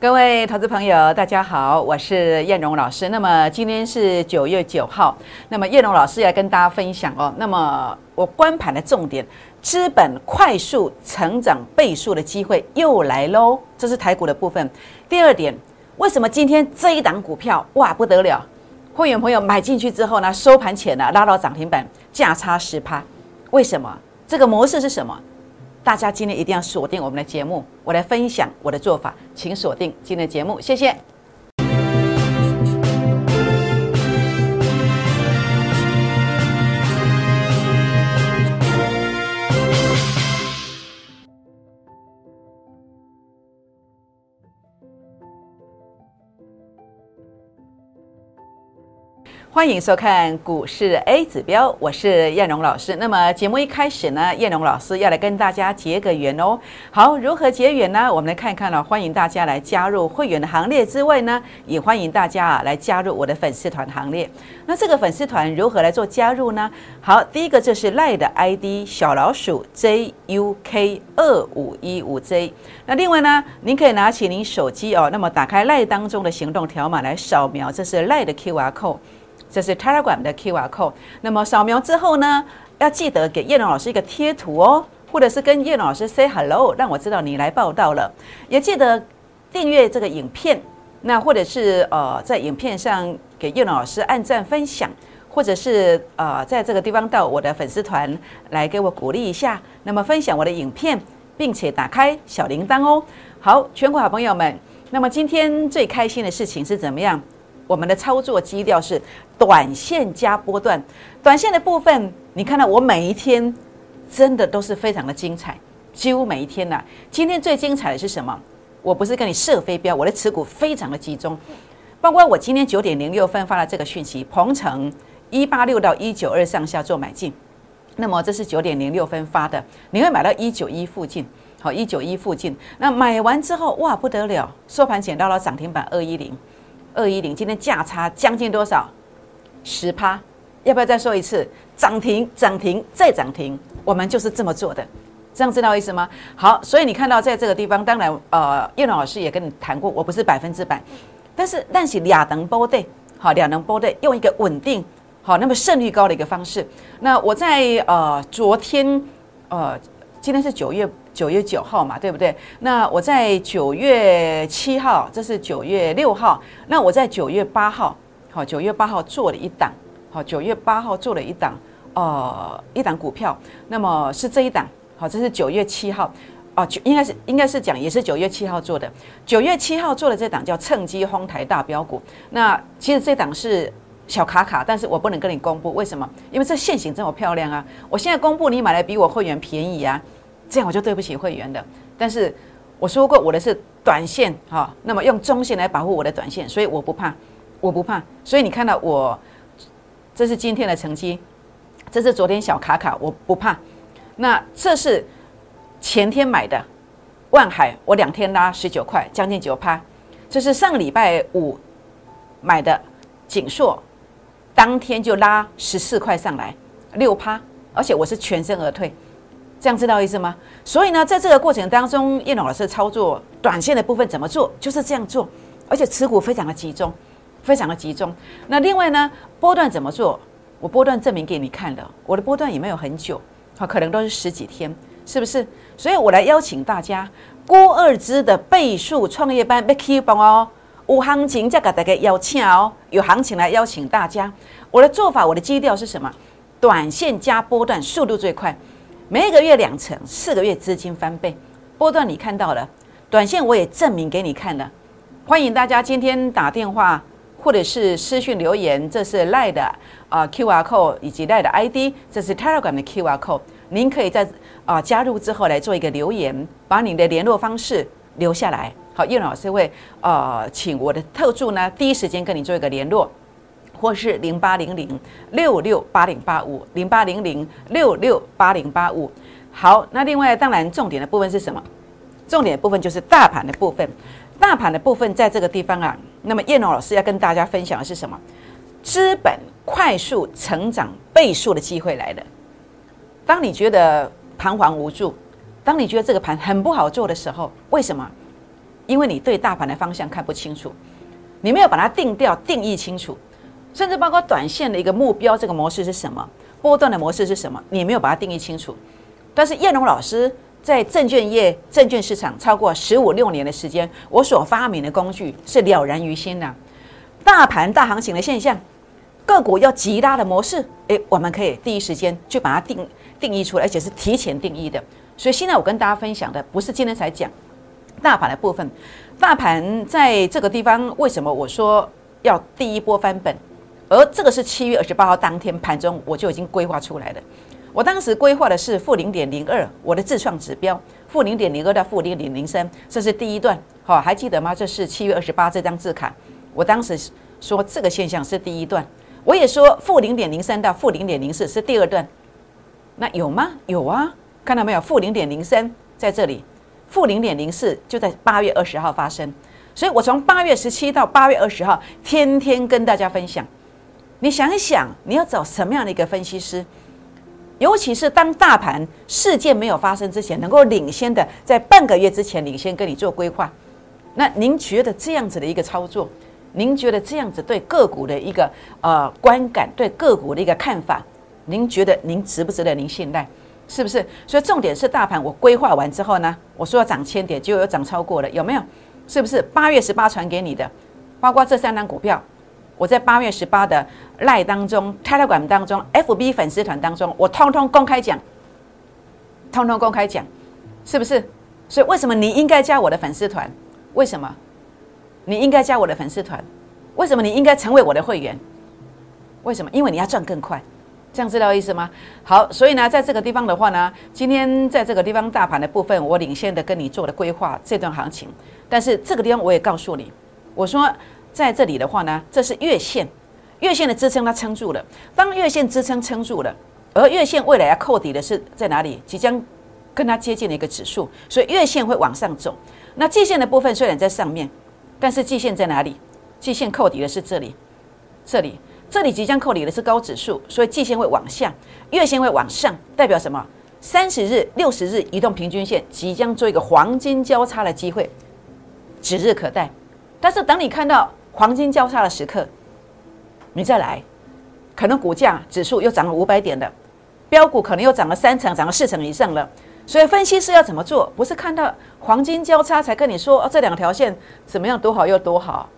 各位投资朋友，大家好，我是燕荣老师。那么今天是九月九号，那么燕荣老师要跟大家分享哦。那么我观盘的重点，资本快速成长倍数的机会又来喽。这是台股的部分。第二点，为什么今天这一档股票哇不得了？会员朋友买进去之后呢，收盘前呢拉到涨停板，价差十趴。为什么？这个模式是什么？大家今天一定要锁定我们的节目，我来分享我的做法，请锁定今天的节目，谢谢。欢迎收看股市 A 指标，我是燕荣老师。那么节目一开始呢，燕荣老师要来跟大家结个缘哦。好，如何结缘呢？我们来看一看了。欢迎大家来加入会员的行列之外呢，也欢迎大家啊来加入我的粉丝团行列。那这个粉丝团如何来做加入呢？好，第一个就是赖的 ID 小老鼠 JUK 二五一五 J。那另外呢，您可以拿起您手机哦，那么打开赖当中的行动条码来扫描，这是赖的 QR code。这是 Telegram 的 QR code。那么扫描之后呢，要记得给叶龙老师一个贴图哦，或者是跟叶龙老师 say hello，让我知道你来报道了。也记得订阅这个影片，那或者是呃在影片上给叶龙老师按赞分享，或者是呃在这个地方到我的粉丝团来给我鼓励一下。那么分享我的影片，并且打开小铃铛哦。好，全国好朋友们，那么今天最开心的事情是怎么样？我们的操作基调是短线加波段，短线的部分，你看到我每一天真的都是非常的精彩，几乎每一天呐。今天最精彩的是什么？我不是跟你射飞镖，我的持股非常的集中，包括我今天九点零六分发的这个讯息，鹏程一八六到一九二上下做买进，那么这是九点零六分发的，你会买到一九一附近，好一九一附近，那买完之后哇不得了，收盘捡到了涨停板二一零。二一零，今天价差将近多少？十趴，要不要再说一次？涨停，涨停，再涨停，我们就是这么做的，这样知道意思吗？好，所以你看到在这个地方，当然，呃，叶老师也跟你谈过，我不是百分之百，但是但是两能波对，好，两能波对，用一个稳定，好，那么胜率高的一个方式。那我在呃昨天，呃，今天是九月。九月九号嘛，对不对？那我在九月七号，这是九月六号。那我在九月八号，好，九月八号做了一档，好，九月八号做了一档，呃，一档股票。那么是这一档，好，这是九月七号，哦，应该是应该是讲也是九月七号做的。九月七号做的这档叫趁机哄抬大标股。那其实这档是小卡卡，但是我不能跟你公布，为什么？因为这线型这么漂亮啊！我现在公布，你买来比我会员便宜啊。这样我就对不起会员的，但是我说过我的是短线哈，那么用中线来保护我的短线，所以我不怕，我不怕。所以你看到我，这是今天的成绩，这是昨天小卡卡，我不怕。那这是前天买的万海，我两天拉十九块，将近九趴。这是上礼拜五买的锦硕，当天就拉十四块上来六趴，而且我是全身而退。这样知道意思吗？所以呢，在这个过程当中，叶龙老师操作短线的部分怎么做，就是这样做，而且持股非常的集中，非常的集中。那另外呢，波段怎么做？我波段证明给你看了，我的波段也没有很久，好，可能都是十几天，是不是？所以我来邀请大家，郭二之的倍数创业班被 keep 哦，有行情再给大家邀请哦，有行情来邀请大家。我的做法，我的基调是什么？短线加波段，速度最快。每个月两成，四个月资金翻倍，波段你看到了，短线我也证明给你看了。欢迎大家今天打电话或者是私讯留言，这是赖的啊 Q R code 以及赖的 I D，这是 Telegram 的 Q R code。您可以在啊加入之后来做一个留言，把你的联络方式留下来。好，叶老师会呃请我的特助呢第一时间跟你做一个联络。或是零八零零六六八零八五零八零零六六八零八五，好，那另外当然重点的部分是什么？重点的部分就是大盘的部分，大盘的部分在这个地方啊。那么叶龙老师要跟大家分享的是什么？资本快速成长倍数的机会来了。当你觉得彷徨无助，当你觉得这个盘很不好做的时候，为什么？因为你对大盘的方向看不清楚，你没有把它定调、定义清楚，甚至包括短线的一个目标，这个模式是什么，波段的模式是什么，你没有把它定义清楚。但是叶龙老师在证券业、证券市场超过十五六年的时间，我所发明的工具是了然于心的。大盘大行情的现象，个股要极大的模式，诶，我们可以第一时间就把它定定义出来，而且是提前定义的。所以现在我跟大家分享的不是今天才讲大盘的部分，大盘在这个地方为什么我说要第一波翻本？而这个是七月二十八号当天盘中我就已经规划出来的。我当时规划的是负零点零二，我的自创指标负零点零二到负零点零三，这是第一段，好，还记得吗？这是七月二十八这张字卡。我当时说这个现象是第一段，我也说负零点零三到负零点零四是第二段，那有吗？有啊，看到没有？负零点零三在这里，负零点零四就在八月二十号发生，所以我从八月十七到八月二十号，天天跟大家分享。你想一想，你要找什么样的一个分析师？尤其是当大盘事件没有发生之前，能够领先的在半个月之前领先跟你做规划，那您觉得这样子的一个操作？您觉得这样子对个股的一个呃观感，对个股的一个看法，您觉得您值不值得您信赖？是不是？所以重点是大盘，我规划完之后呢，我说要涨千点，结果又涨超过了，有没有？是不是？八月十八传给你的，包括这三张股票，我在八月十八的赖当中、Telegram 当中、FB 粉丝团当中，我通通公开讲，通通公开讲，是不是？所以为什么你应该加我的粉丝团？为什么？你应该加我的粉丝团，为什么你应该成为我的会员？为什么？因为你要赚更快，这样知道意思吗？好，所以呢，在这个地方的话呢，今天在这个地方大盘的部分，我领先的跟你做的规划这段行情。但是这个地方我也告诉你，我说在这里的话呢，这是月线，月线的支撑它撑住了。当月线支撑撑住了，而月线未来要扣底的是在哪里？即将跟它接近的一个指数，所以月线会往上走。那季线的部分虽然在上面。但是季线在哪里？季线扣底的是这里，这里，这里即将扣底的是高指数，所以季线会往下，月线会往上，代表什么？三十日、六十日移动平均线即将做一个黄金交叉的机会，指日可待。但是等你看到黄金交叉的时刻，你再来，可能股价指数又涨了五百点的，标股可能又涨了三成、涨了四成以上了。所以分析师要怎么做？不是看到黄金交叉才跟你说哦，这两条线怎么样多好又多好，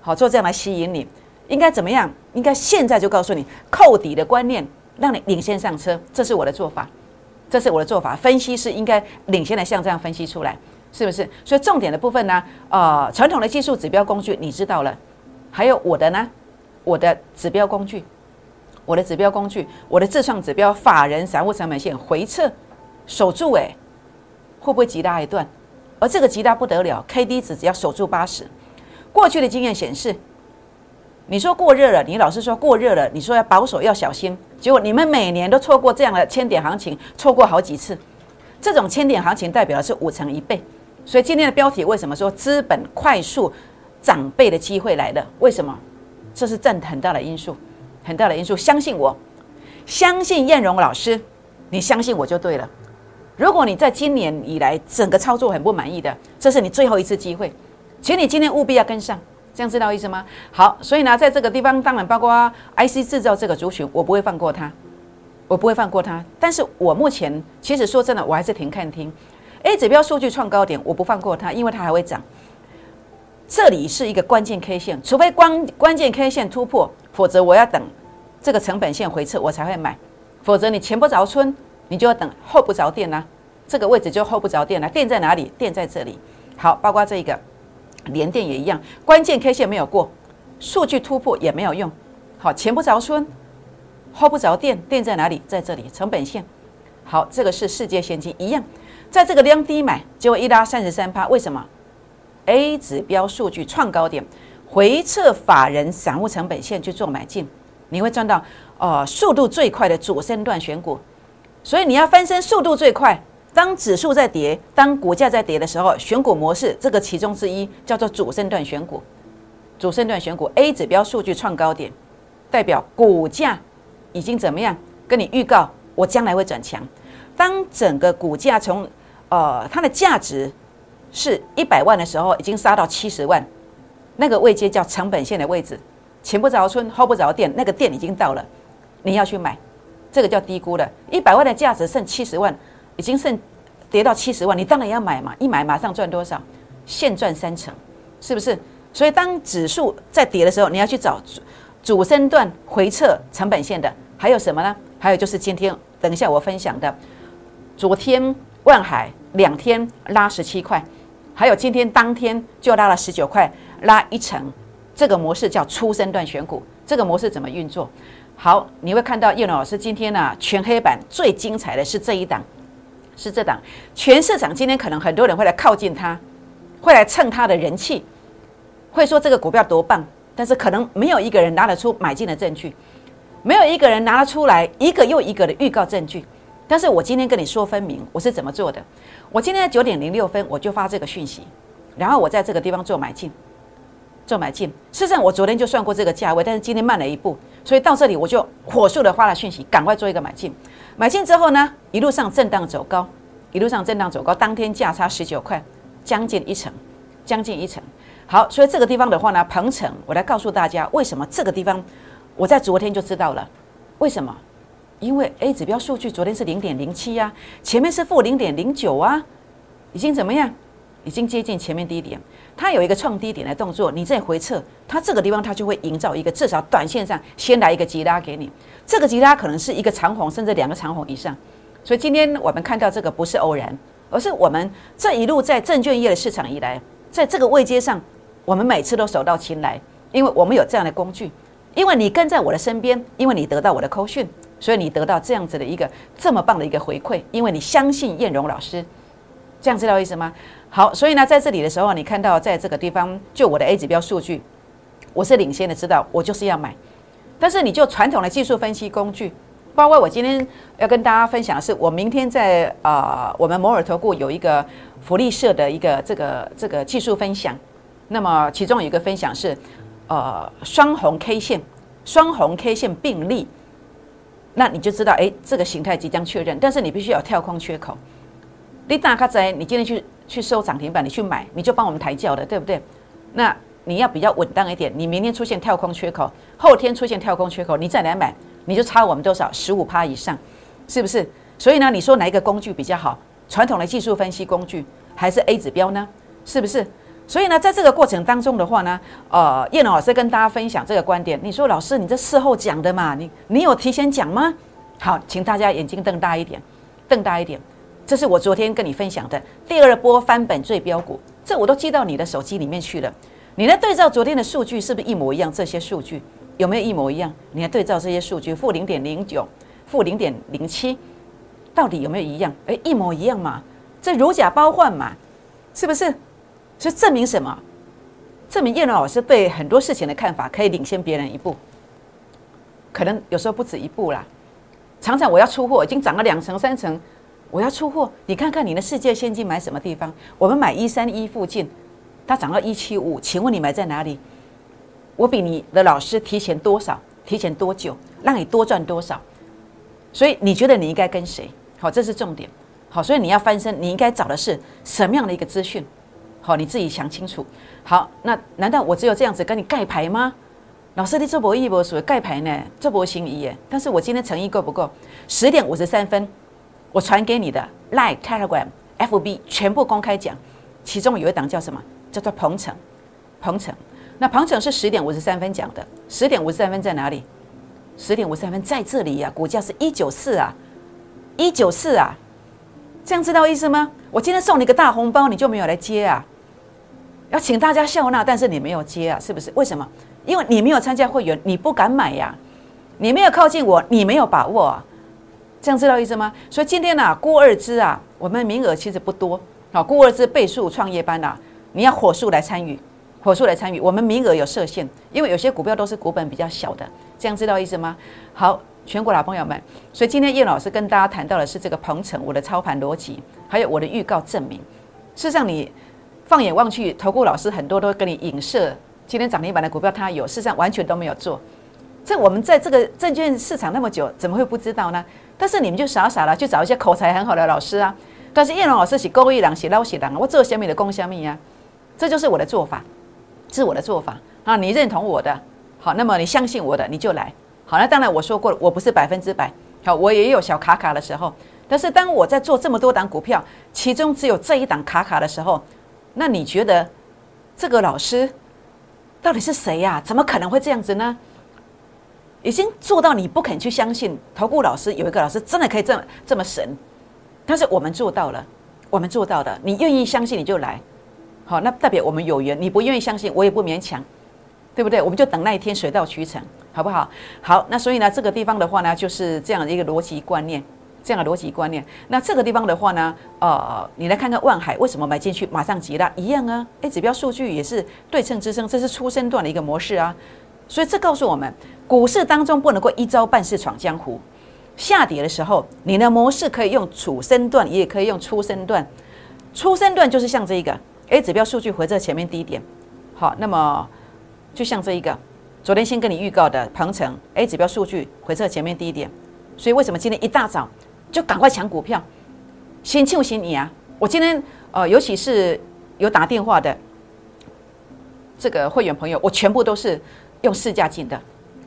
好做这样来吸引你。应该怎么样？应该现在就告诉你扣底的观念，让你领先上车。这是我的做法，这是我的做法。分析师应该领先的像这样分析出来，是不是？所以重点的部分呢，呃，传统的技术指标工具你知道了，还有我的呢，我的指标工具，我的指标工具，我的自创指标，法人散户成本线回撤。守住哎，会不会极大一段？而这个极大不得了，K D 值只要守住八十。过去的经验显示，你说过热了，你老是说过热了，你说要保守要小心，结果你们每年都错过这样的千点行情，错过好几次。这种千点行情代表的是五成一倍，所以今天的标题为什么说资本快速长辈的机会来了？为什么？这是占很大的因素，很大的因素。相信我，相信燕荣老师，你相信我就对了。如果你在今年以来整个操作很不满意的，这是你最后一次机会，请你今天务必要跟上，这样知道意思吗？好，所以呢，在这个地方，当然包括 IC 制造这个族群，我不会放过它，我不会放过它。但是我目前其实说真的，我还是挺看听 A 指标数据创高点，我不放过它，因为它还会涨。这里是一个关键 K 线，除非关关键 K 线突破，否则我要等这个成本线回撤，我才会买，否则你前不着村。你就要等后不着店呢，这个位置就后不着店了。店在哪里？店在这里。好，包括这一个连电也一样，关键 K 线没有过，数据突破也没有用。好，前不着村，后不着店，店在哪里？在这里，成本线。好，这个是世界先进一样，在这个量低买，结果一拉三十三趴，为什么？A 指标数据创高点，回撤法人散户成本线去做买进，你会赚到哦，速度最快的主升段选股。所以你要翻身速度最快。当指数在跌，当股价在跌的时候，选股模式这个其中之一叫做主升段选股。主升段选股 A 指标数据创高点，代表股价已经怎么样？跟你预告，我将来会转强。当整个股价从呃它的价值是一百万的时候已经杀到七十万，那个位阶叫成本线的位置，前不着村后不着店，那个店已经到了，你要去买，这个叫低估了。一百万的价值剩七十万，已经剩跌到七十万，你当然要买嘛，一买马上赚多少？现赚三成，是不是？所以当指数在跌的时候，你要去找主主升段回撤成本线的，还有什么呢？还有就是今天等一下我分享的，昨天万海两天拉十七块。还有今天当天就拉了十九块，拉一层，这个模式叫初升段选股。这个模式怎么运作？好，你会看到叶老师今天呢全黑板最精彩的是这一档，是这档。全市场今天可能很多人会来靠近它，会来蹭它的人气，会说这个股票多棒，但是可能没有一个人拿得出买进的证据，没有一个人拿得出来一个又一个的预告证据。但是我今天跟你说分明，我是怎么做的。我今天九点零六分我就发这个讯息，然后我在这个地方做买进，做买进。事实上我昨天就算过这个价位，但是今天慢了一步，所以到这里我就火速的发了讯息，赶快做一个买进。买进之后呢，一路上震荡走高，一路上震荡走高，当天价差十九块，将近一成，将近一成。好，所以这个地方的话呢，鹏程，我来告诉大家为什么这个地方我在昨天就知道了，为什么？因为 A 指标数据昨天是零点零七呀，前面是负零点零九啊，已经怎么样？已经接近前面低点，它有一个创低点的动作，你再回撤，它这个地方它就会营造一个至少短线上先来一个急拉给你，这个急拉可能是一个长红，甚至两个长红以上。所以今天我们看到这个不是偶然，而是我们这一路在证券业的市场以来，在这个位阶上，我们每次都手到擒来，因为我们有这样的工具，因为你跟在我的身边，因为你得到我的扣讯。所以你得到这样子的一个这么棒的一个回馈，因为你相信燕荣老师，这样知道意思吗？好，所以呢，在这里的时候，你看到在这个地方，就我的 A 指标数据，我是领先的，知道我就是要买。但是你就传统的技术分析工具，包括我今天要跟大家分享的是，我明天在啊，我们摩尔投顾有一个福利社的一个这个这个技术分享，那么其中有一个分享是呃双红 K 线，双红 K 线并立。那你就知道，哎，这个形态即将确认，但是你必须要跳空缺口。你打开在，你今天去去收涨停板，你去买，你就帮我们抬轿的，对不对？那你要比较稳当一点，你明天出现跳空缺口，后天出现跳空缺口，你再来买，你就差我们多少十五趴以上，是不是？所以呢，你说哪一个工具比较好？传统的技术分析工具还是 A 指标呢？是不是？所以呢，在这个过程当中的话呢，呃，叶老师跟大家分享这个观点。你说老师，你这事后讲的嘛？你你有提前讲吗？好，请大家眼睛瞪大一点，瞪大一点。这是我昨天跟你分享的第二波翻本最标股，这我都记到你的手机里面去了。你来对照昨天的数据是不是一模一样？这些数据有没有一模一样？你来对照这些数据，负零点零九，负零点零七，到底有没有一样？诶，一模一样嘛？这如假包换嘛？是不是？所以证明什么？证明叶龙老师对很多事情的看法可以领先别人一步，可能有时候不止一步啦。常常我要出货，已经涨了两成三成，我要出货。你看看你的世界现金买什么地方？我们买一三一附近，它涨到一七五，请问你买在哪里？我比你的老师提前多少？提前多久？让你多赚多少？所以你觉得你应该跟谁？好，这是重点。好，所以你要翻身，你应该找的是什么样的一个资讯？好，你自己想清楚。好，那难道我只有这样子跟你盖牌吗？老师，你这波一波属于盖牌呢？这波心意耶。但是我今天诚意够不够？十点五十三分，我传给你的 Line、Telegram、FB 全部公开讲。其中有一档叫什么？叫做鹏程。鹏程。那鹏程是十点五十三分讲的。十点五十三分在哪里？十点五十三分在这里呀。股价是一九四啊，一九四啊。这样知道意思吗？我今天送你个大红包，你就没有来接啊？要请大家笑纳，但是你没有接啊，是不是？为什么？因为你没有参加会员，你不敢买呀。你没有靠近我，你没有把握啊。这样知道意思吗？所以今天呢，郭二之啊，我们名额其实不多。好，郭二之倍数创业班呐，你要火速来参与，火速来参与。我们名额有设限，因为有些股票都是股本比较小的。这样知道意思吗？好，全国老朋友们，所以今天叶老师跟大家谈到的是这个鹏程，我的操盘逻辑，还有我的预告证明。事实上，你。放眼望去，投顾老师很多都跟你影射今天涨停板的股票，他有，事实上完全都没有做。这我们在这个证券市场那么久，怎么会不知道呢？但是你们就傻傻的去找一些口才很好的老师啊，但是叶龙老师是勾一郎，是捞血人，我做小米的攻虾米呀，这就是我的做法，是我的做法啊！你认同我的，好，那么你相信我的，你就来。好，那当然我说过了，我不是百分之百，好，我也有小卡卡的时候。但是当我在做这么多档股票，其中只有这一档卡卡的时候，那你觉得这个老师到底是谁呀？怎么可能会这样子呢？已经做到你不肯去相信，投顾老师有一个老师真的可以这么这么神，但是我们做到了，我们做到的，你愿意相信你就来，好，那代表我们有缘。你不愿意相信，我也不勉强，对不对？我们就等那一天水到渠成，好不好？好，那所以呢，这个地方的话呢，就是这样的一个逻辑观念。这样的逻辑观念，那这个地方的话呢，呃，你来看看万海为什么买进去马上急了，一样啊，，A，指标数据也是对称支撑，这是出生段的一个模式啊，所以这告诉我们，股市当中不能够一招半式闯江湖，下跌的时候，你的模式可以用主升段，也可以用出生段，出生段就是像这一个，A，指标数据回在前面低点，好，那么就像这一个，昨天先跟你预告的鹏程，A 指标数据回撤前面低点，所以为什么今天一大早？就赶快抢股票，先庆幸你啊！我今天呃，尤其是有打电话的这个会员朋友，我全部都是用市价进的，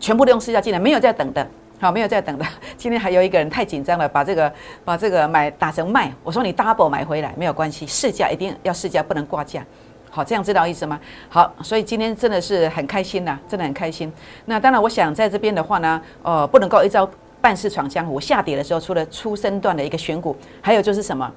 全部都用市价进的，没有在等的，好，没有在等的。今天还有一个人太紧张了，把这个把这个买打成卖，我说你 double 买回来没有关系，市价一定要市价，不能挂价。好，这样知道意思吗？好，所以今天真的是很开心呐，真的很开心。那当然，我想在这边的话呢，呃，不能够一招。半世闯江湖，下跌的时候，除了初升段的一个选股，还有就是什么？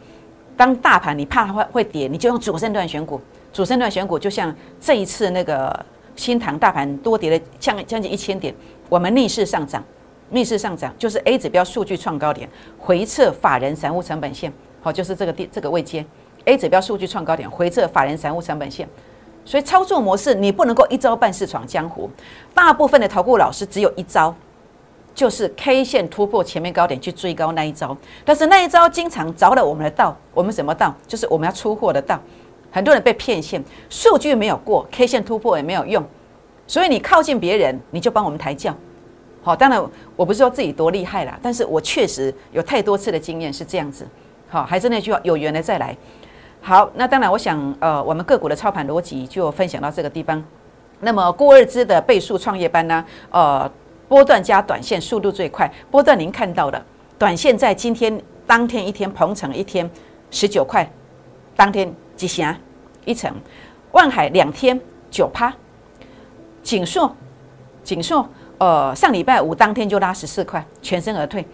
当大盘你怕它会会跌，你就用主升段选股。主升段选股就像这一次那个新塘大盘多跌了将将近一千点，我们逆势上涨，逆势上涨就是 A 指标数据创高点，回撤法人散户成本线，好，就是这个地这个位阶。A 指标数据创高点，回撤法人散户成本线，所以操作模式你不能够一招半式闯江湖。大部分的投顾老师只有一招。就是 K 线突破前面高点去追高那一招，但是那一招经常着了我们的道。我们什么道？就是我们要出货的道。很多人被骗线，数据没有过，K 线突破也没有用。所以你靠近别人，你就帮我们抬轿。好，当然我不是说自己多厉害啦，但是我确实有太多次的经验是这样子。好，还是那句话，有缘的再来。好，那当然我想，呃，我们个股的操盘逻辑就分享到这个地方。那么郭二之的倍数创业班呢？呃。波段加短线速度最快，波段您看到的，短线在今天当天一天鹏程一天十九块，当天几霞一层，万海两天九趴，锦硕锦硕呃上礼拜五当天就拉十四块，全身而退。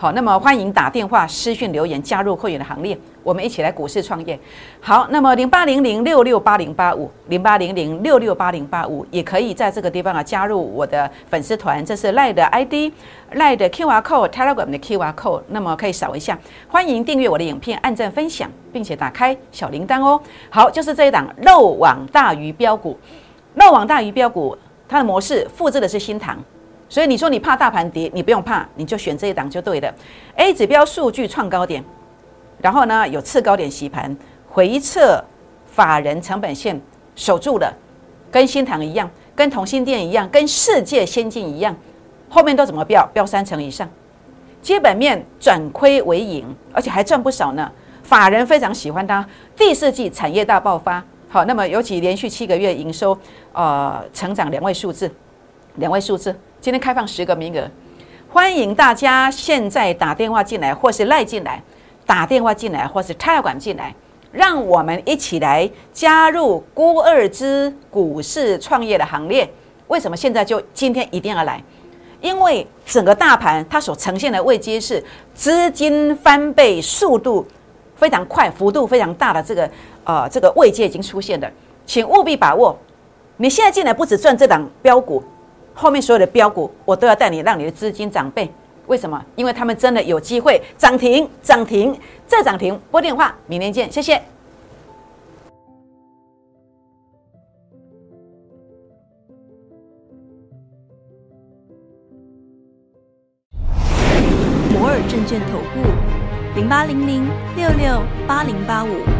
好，那么欢迎打电话、私讯留言加入会员的行列，我们一起来股市创业。好，那么零八零零六六八零八五零八零零六六八零八五也可以在这个地方啊加入我的粉丝团，这是赖的 ID，赖的 QR code，Telegram 的 QR code，那么可以扫一下。欢迎订阅我的影片，按赞分享，并且打开小铃铛哦。好，就是这一档漏网大鱼标股，漏网大鱼标股，它的模式复制的是新塘。所以你说你怕大盘跌，你不用怕，你就选这一档就对了。A 指标数据创高点，然后呢有次高点洗盘回撤，法人成本线守住了，跟新塘一样，跟同心店一样，跟世界先进一样，后面都怎么标？标三成以上，基本面转亏为盈，而且还赚不少呢。法人非常喜欢它，第四季产业大爆发。好，那么尤其连续七个月营收呃成长两位数字，两位数字。今天开放十个名额，欢迎大家现在打电话进来，或是赖进来，打电话进来，或是泰管进来，让我们一起来加入孤二之股市创业的行列。为什么现在就今天一定要来？因为整个大盘它所呈现的位阶是资金翻倍速度非常快、幅度非常大的这个呃这个位阶已经出现了，请务必把握。你现在进来不止赚这档标股。后面所有的标股，我都要带你，让你的资金涨倍。为什么？因为他们真的有机会涨停，涨停再涨停。拨电话，明天见，谢谢。摩尔证券投顾，零八零零六六八零八五。